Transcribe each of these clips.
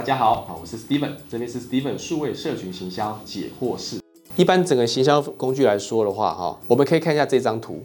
大家好，好，我是 Steven，这边是 Steven 数位社群行销解惑室。一般整个行销工具来说的话，哈，我们可以看一下这张图。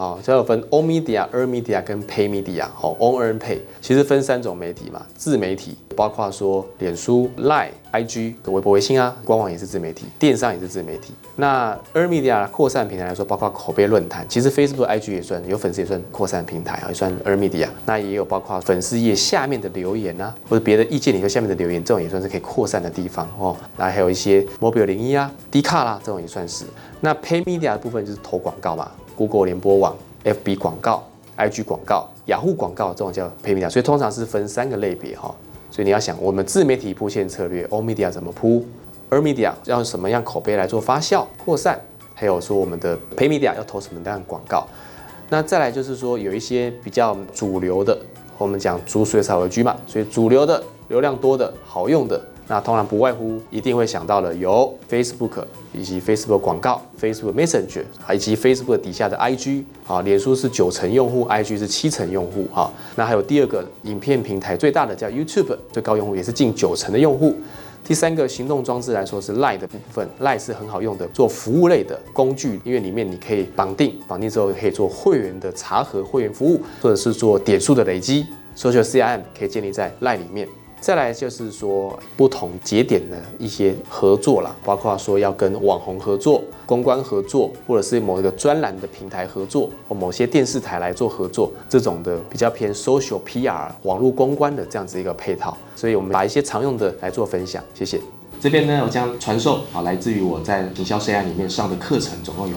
好，这有分 o media、e a r media 跟 pay media。好，on earn pay 其实分三种媒体嘛，自媒体包括说脸书、Line、IG、微博、微信啊，官网也是自媒体，电商也是自媒体。那 earn media 扩散平台来说，包括口碑论坛，其实 Facebook、IG 也算，有粉丝也算扩散平台啊，也算 earn media。那也有包括粉丝页下面的留言啊，或者别的意见里头下面的留言，这种也算是可以扩散的地方哦。那还有一些 mobile 零一啊、D 卡啦，这种也算是。那 pay media 的部分就是投广告嘛，Google 联播网。FB 广告、IG 广告、雅虎广告这种叫 Pay Media，所以通常是分三个类别哈。所以你要想，我们自媒体铺线策略，O Media 怎么铺？Er Media 要什么样口碑来做发酵扩散？还有说我们的 Pay Media 要投什么样的广告？那再来就是说有一些比较主流的，我们讲逐水草为居嘛，所以主流的、流量多的、好用的。那通常不外乎一定会想到的有 Facebook 以及 Facebook 广告、Facebook Messenger，以及 Facebook 底下的 IG 啊，脸书是九成用户，IG 是七成用户哈。那还有第二个影片平台最大的叫 YouTube，最高用户也是近九成的用户。第三个行动装置来说是 Line 的部分，Line 是很好用的做服务类的工具，因为里面你可以绑定，绑定之后可以做会员的查核、会员服务，或者是做点数的累积，Social CRM 可以建立在 Line 里面。再来就是说不同节点的一些合作啦，包括说要跟网红合作、公关合作，或者是某一个专栏的平台合作，或某些电视台来做合作，这种的比较偏 social PR 网络公关的这样子一个配套。所以我们把一些常用的来做分享，谢谢。这边呢，我将传授啊，来自于我在营销 CI 里面上的课程，总共有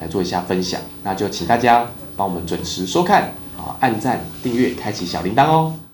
来做一下分享。那就请大家帮我们准时收看啊，按赞、订阅、开启小铃铛哦。